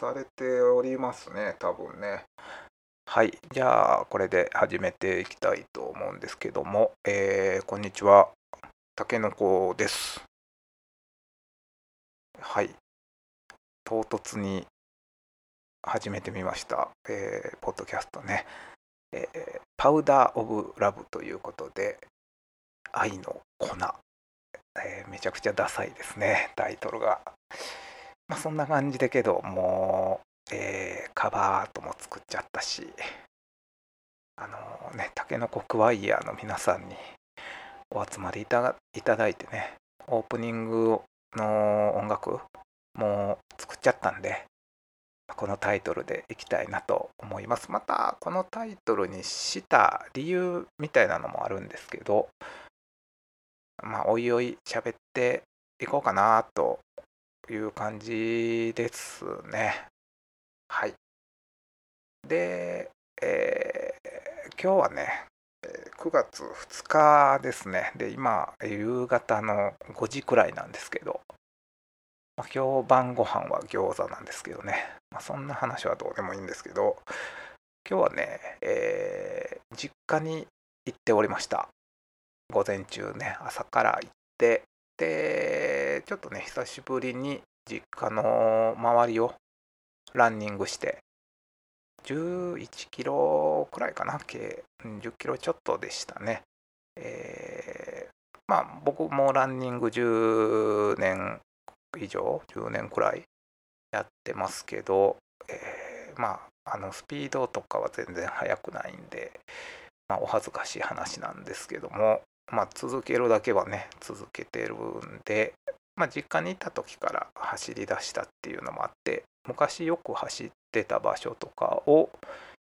されておりますね、多分ね。はい、じゃあこれで始めていきたいと思うんですけども、えー、こんにちは、たけのこです。はい、唐突に始めてみました、えー、ポッドキャストね、えー、パウダー・オブ・ラブということで、愛の粉。えー、めちゃくちゃダサいですねタイトルが。まあそんな感じだけどもう、えー、カバーアートも作っちゃったしあのねたけのこクワイヤーの皆さんにお集まりいただいてねオープニングの音楽も作っちゃったんでこのタイトルでいきたいなと思います。またこのタイトルにした理由みたいなのもあるんですけどまあ、おいおい喋っていこうかなという感じですね。はい。で、えー、今日はね、9月2日ですね。で、今、夕方の5時くらいなんですけど、まあ、今日晩ご飯は餃子なんですけどね。まあ、そんな話はどうでもいいんですけど、今日はね、えー、実家に行っておりました。午前中ね朝から行ってでちょっとね久しぶりに実家の周りをランニングして11キロくらいかな計10キロちょっとでしたね。えー、まあ僕もランニング10年以上10年くらいやってますけど、えー、まああのスピードとかは全然速くないんで、まあ、お恥ずかしい話なんですけどもまあ、続けるだけはね続けてるんで、まあ、実家にいた時から走り出したっていうのもあって昔よく走ってた場所とかを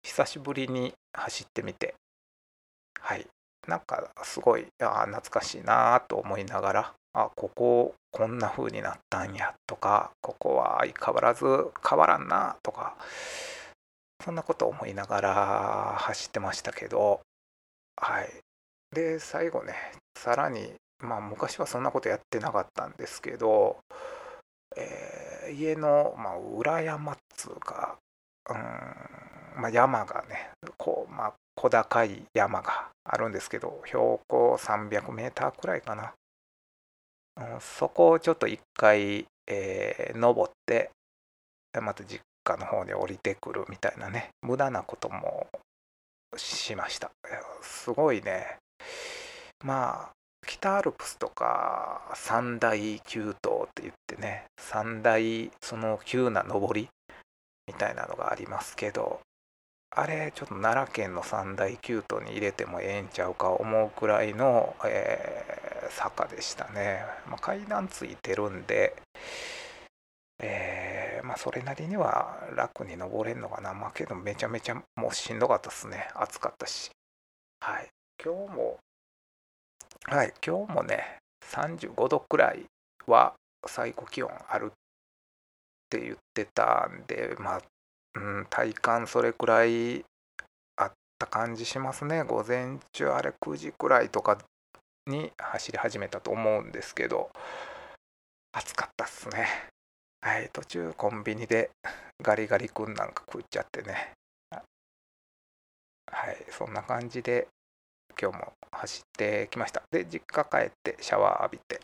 久しぶりに走ってみてはい。なんかすごいあ懐かしいなと思いながらあこここんな風になったんやとかここは相変わらず変わらんなとかそんなこと思いながら走ってましたけどはい。で最後ねさらにまあ昔はそんなことやってなかったんですけど、えー、家の、まあ、裏山っつうか、うんまあ、山がねこう、まあ、小高い山があるんですけど標高300メーターくらいかな、うん、そこをちょっと一回、えー、登ってまた実家の方に降りてくるみたいなね無駄なこともしました。すごいね。まあ北アルプスとか三大急登って言ってね三大その急な登りみたいなのがありますけどあれちょっと奈良県の三大急登に入れてもええんちゃうか思うくらいの、えー、坂でしたね、まあ、階段ついてるんで、えー、まあそれなりには楽に登れんのかな。まあけどめちゃめちゃもうしんどかったっすね。暑かったし。はい。今日も、はい、今日もね、35度くらいは最高気温あるって言ってたんで、まあ、うん、体感それくらいあった感じしますね。午前中、あれ9時くらいとかに走り始めたと思うんですけど、暑かったっすね。はい、途中コンビニでガリガリ君なんか食っちゃってね。はい、そんな感じで今日も走ってきました。で、実家帰ってシャワー浴びて、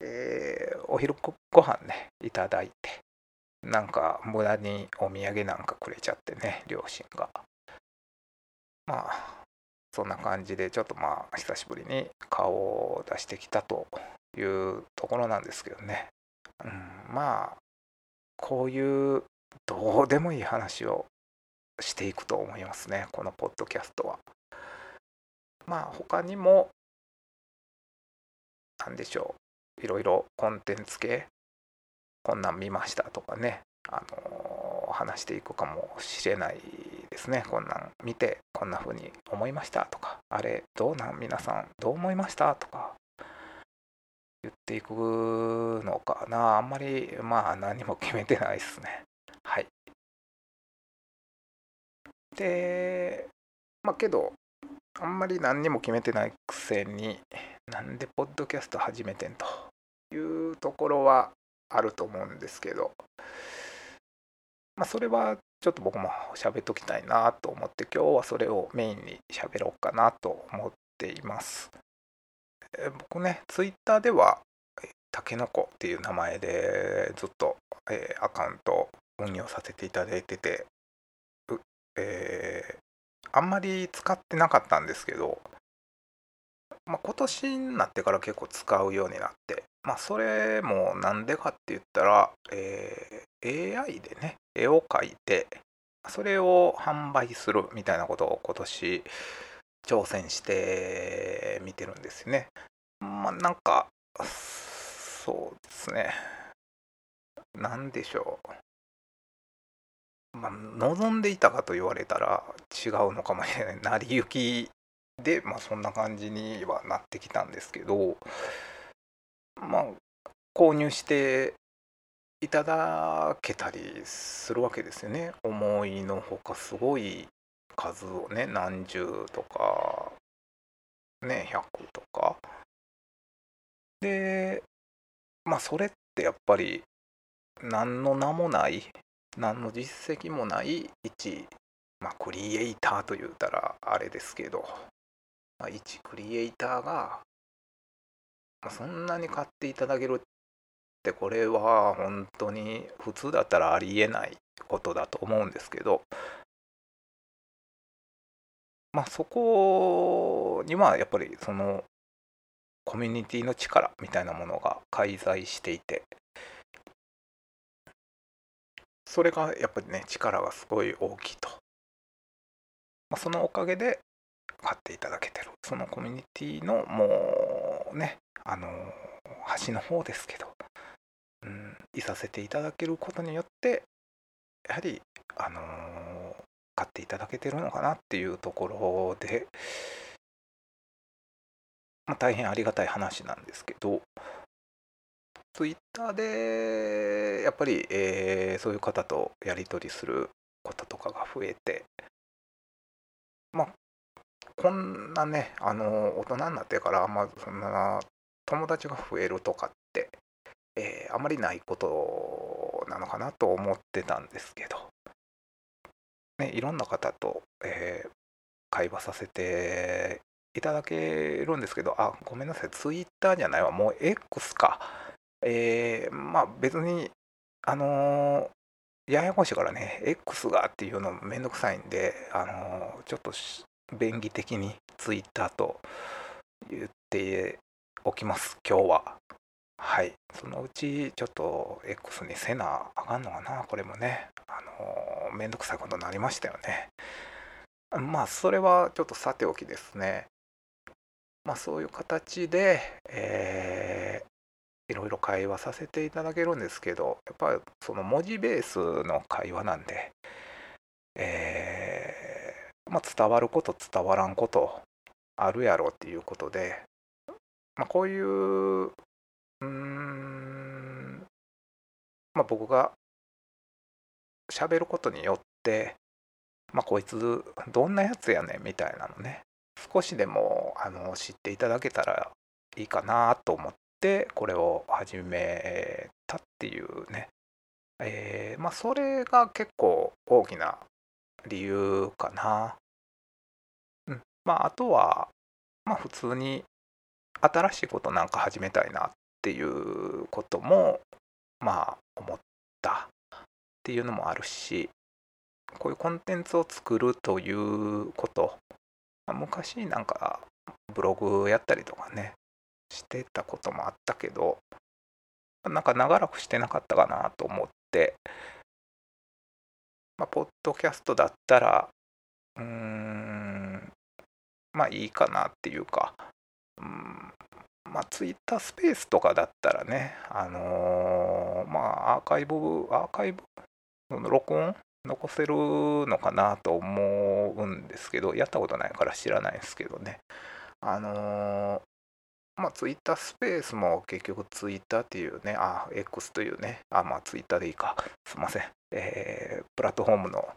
えー、お昼ご飯ね、いただいて、なんか無駄にお土産なんかくれちゃってね、両親が。まあ、そんな感じで、ちょっとまあ、久しぶりに顔を出してきたというところなんですけどね。うん、まあ、こういうどうでもいい話をしていくと思いますね、このポッドキャストは。まあ他にも何でしょう。いろいろコンテンツ系こんなん見ましたとかね。あの話していくかもしれないですね。こんなん見てこんな風に思いましたとか。あれどうなん皆さんどう思いましたとか。言っていくのかな。あんまりまあ何も決めてないですね。はい。でまあけどあんまり何にも決めてないくせになんでポッドキャスト始めてんというところはあると思うんですけど、まあ、それはちょっと僕も喋っときたいなと思って今日はそれをメインに喋ろうかなと思っています。え僕ね、ツイッターではたけのこっていう名前でずっと、えー、アカウント運用させていただいてて、えー、あんまり使ってなかったんですけど、まあ、今年になってから結構使うようになって、まあ、それもなんでかって言ったら、えー、AI でね、絵を描いて、それを販売するみたいなことを今年挑戦してみてるんですよね。まあ、なんか、そうですね。なんでしょう。まあ、望んでいたかと言われたら違うのかもしれない。成り行きで、まあ、そんな感じにはなってきたんですけど、まあ、購入していただけたりするわけですよね。思いのほかすごい数をね、何十とか、ね、100とか。で、まあ、それってやっぱり、何の名もない、何の実績もない一、まあ、クリエイターと言うたらあれですけど、まあ、一クリエイターが、まあ、そんなに買っていただけるってこれは本当に普通だったらありえないことだと思うんですけどまあそこにはやっぱりそのコミュニティの力みたいなものが介在していてそれがやっぱりね力がすごい大きいと、まあ、そのおかげで買っていただけてる。そのコミュニティのもうねあの端の方ですけど、うん、いさせていただけることによってやはりあの買っていただけてるのかなっていうところで、まあ、大変ありがたい話なんですけどツイッターでやっぱり、えー、そういう方とやり取りすることとかが増えてまあこんなね、あの、大人になってからあん、ま、そんな、友達が増えるとかって、えー、あまりないことなのかなと思ってたんですけど、ね、いろんな方と、えー、会話させていただけるんですけど、あ、ごめんなさい、ツイッターじゃないわ、もう X か。えー、まあ別に、あのー、ややこしいからね、X がっていうのめんどくさいんで、あのー、ちょっと便宜的にツイッターと言っておきます今日は。はい。そのうちちょっと X にせなあかんのかなこれもね。あのめんどくさいことになりましたよね。まあそれはちょっとさておきですね。まあそういう形でえ、いろいろ会話させていただけるんですけどやっぱりその文字ベースの会話なんでえーまあ、伝わること伝わらんことあるやろっていうことで、まあ、こういううんまあ僕が喋ることによってまあこいつどんなやつやねんみたいなのね少しでもあの知っていただけたらいいかなと思ってこれを始めたっていうねえー、まあそれが結構大きな理由かな。うん。まあ、あとは、まあ、普通に新しいことなんか始めたいなっていうことも、まあ、思ったっていうのもあるし、こういうコンテンツを作るということ、まあ、昔なんかブログやったりとかね、してたこともあったけど、なんか長らくしてなかったかなと思って、まあ、ポッドキャストだったら、うーん、まあいいかなっていうか、うん、まあツイッタースペースとかだったらね、あのー、まあアーカイブ、アーカイブ、録音残せるのかなと思うんですけど、やったことないから知らないですけどね。あのー、まあ、ツイッタースペースも結局ツイッターっていうね、あ、X というね、あ、まあツイッターでいいか、すいません。えー、プラットフォームの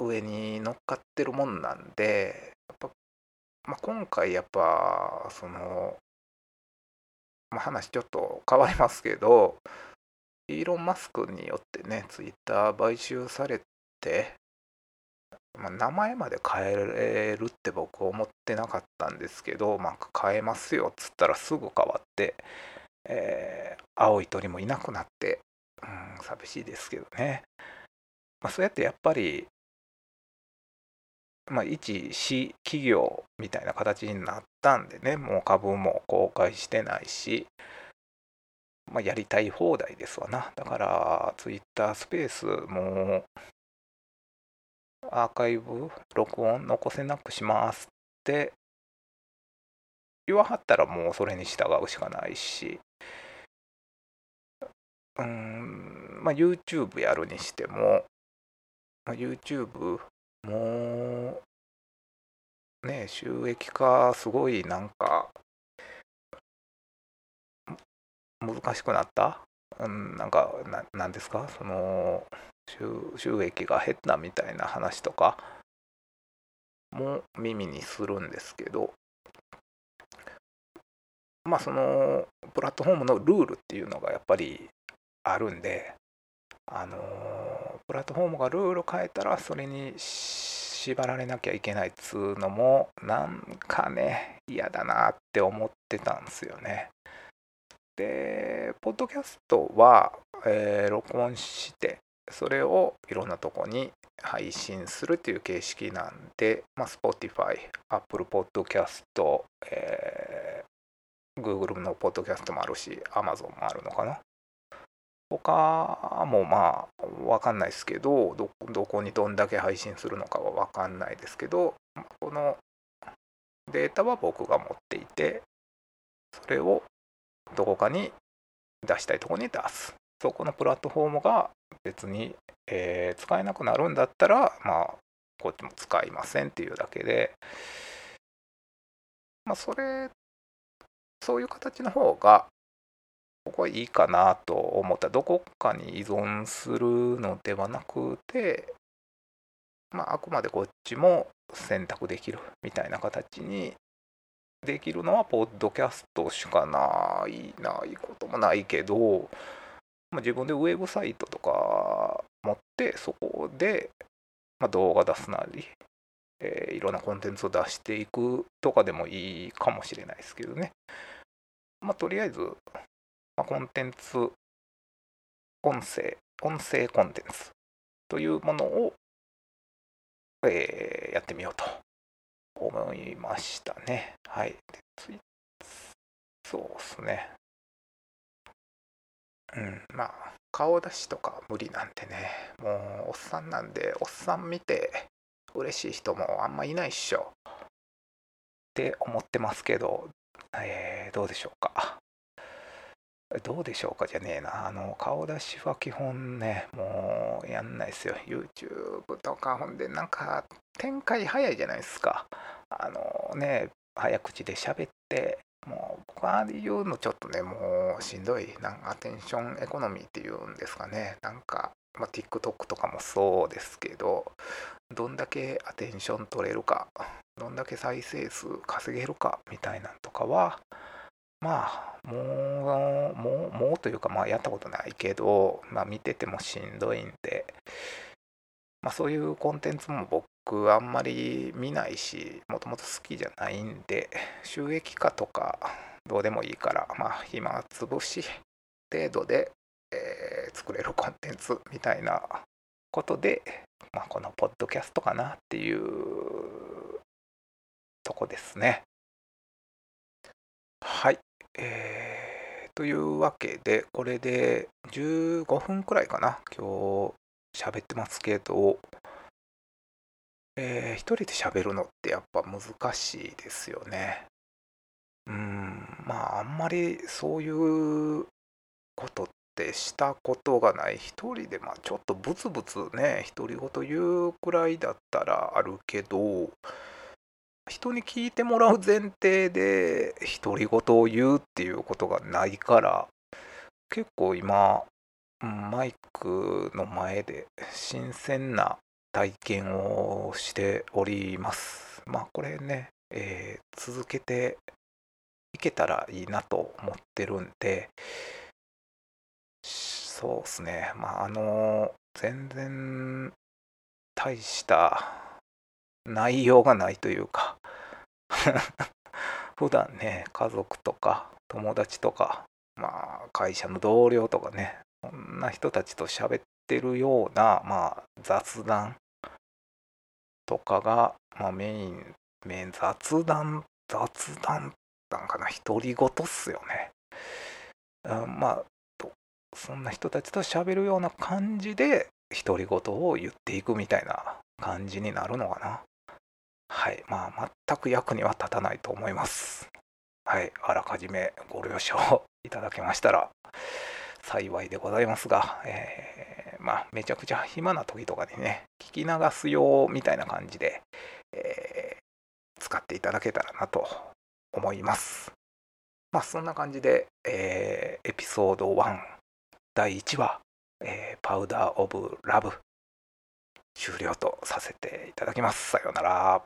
上に乗っかってるもんなんで、やっぱまあ、今回やっぱその、まあ、話ちょっと変わりますけどイーロン・マスクによってねツイッター買収されて、まあ、名前まで変えれるって僕思ってなかったんですけど、まあ、変えますよっつったらすぐ変わって、えー、青い鳥もいなくなって、うん、寂しいですけどね、まあ、そうやってやっぱりまあ、一市企業みたいな形になったんでね、もう株も公開してないし、まあ、やりたい放題ですわな。だから、ツイッタースペースもアーカイブ、録音残せなくしますって言わはったらもうそれに従うしかないし、うーん、まあ YouTube やるにしても、ま、YouTube もうね収益化すごいなんか難しくなった、うん、なんかななんですか？その収益が減ったみたいな話とかも耳にするんですけどまあそのプラットフォームのルールっていうのがやっぱりあるんであのプラットフォームがルール変えたらそれに縛られなきゃいけないっつうのもなんかね嫌だなって思ってたんですよね。でポッドキャストは、えー、録音してそれをいろんなとこに配信するっていう形式なんで、まあ、Spotify、Apple Podcast、えー、Google のポッドキャストもあるし Amazon もあるのかな。他もまあ分かんないですけどどどこにどんだけ配信するのかは分かんないですけどこのデータは僕が持っていてそれをどこかに出したいとこに出す。そこのプラットフォームが別に、えー、使えなくなるんだったらまあこっちも使いませんっていうだけでまあそれそういう形の方がここはいいかなと思った。どこかに依存するのではなくて、まあ、あくまでこっちも選択できるみたいな形にできるのはポッドキャストしかないないこともないけど、まあ、自分でウェブサイトとか持ってそこで、まあ、動画出すなり、えー、いろんなコンテンツを出していくとかでもいいかもしれないですけどね。まあ、とりあえずまあ、コンテンツ、音声、音声コンテンツというものを、えー、やってみようと思いましたね。はい。そうですね。うん、まあ、顔出しとか無理なんてね、もうおっさんなんで、おっさん見て嬉しい人もあんまいないっしょ。って思ってますけど、えー、どうでしょうか。どうでしょうかじゃねえな。あの、顔出しは基本ね、もうやんないですよ。YouTube とか、ほんで、なんか、展開早いじゃないですか。あのね、早口で喋って、もう、僕は言うのちょっとね、もうしんどい。なんか、アテンションエコノミーっていうんですかね。なんか、まあ、TikTok とかもそうですけど、どんだけアテンション取れるか、どんだけ再生数稼げるかみたいなんとかは、まあ、もう、もう、もうというか、まあ、やったことないけど、まあ、見ててもしんどいんで、まあ、そういうコンテンツも僕、あんまり見ないし、もともと好きじゃないんで、収益化とか、どうでもいいから、まあ、暇つぶし程度で、えー、作れるコンテンツみたいなことで、まあ、このポッドキャストかなっていうとこですね。はい。えー、というわけで、これで15分くらいかな、今日喋ってますけど、えー、一人で喋るのってやっぱ難しいですよね。うん、まああんまりそういうことってしたことがない一人でまあちょっとブツブツね独り言言うくらいだったらあるけど人に聞いてもらう前提で独り言を言うっていうことがないから結構今マイクの前で新鮮な体験をしております。まあこれねえー、続けていけたらいいなと思ってるんでそうですねまああの全然大した内容がないというか 普段ね家族とか友達とかまあ会社の同僚とかねそんな人たちと喋ってるようなまあ雑談とかが、まあ、メインメイン雑談雑談なんかな独り言っすよね、うん、まあそんな人たちと喋るような感じで独り言を言っていくみたいな感じになるのかな。はいまあ全く役には立たないと思います。はいあらかじめご了承いただけましたら幸いでございますが、えー、まあめちゃくちゃ暇な時とかでね聞き流すよみたいな感じで、えー、使っていただけたらなと思いますまあそんな感じで、えー、エピソード1第1話、え、パウダー・オブ・ラブ終了とさせていただきます。さようなら。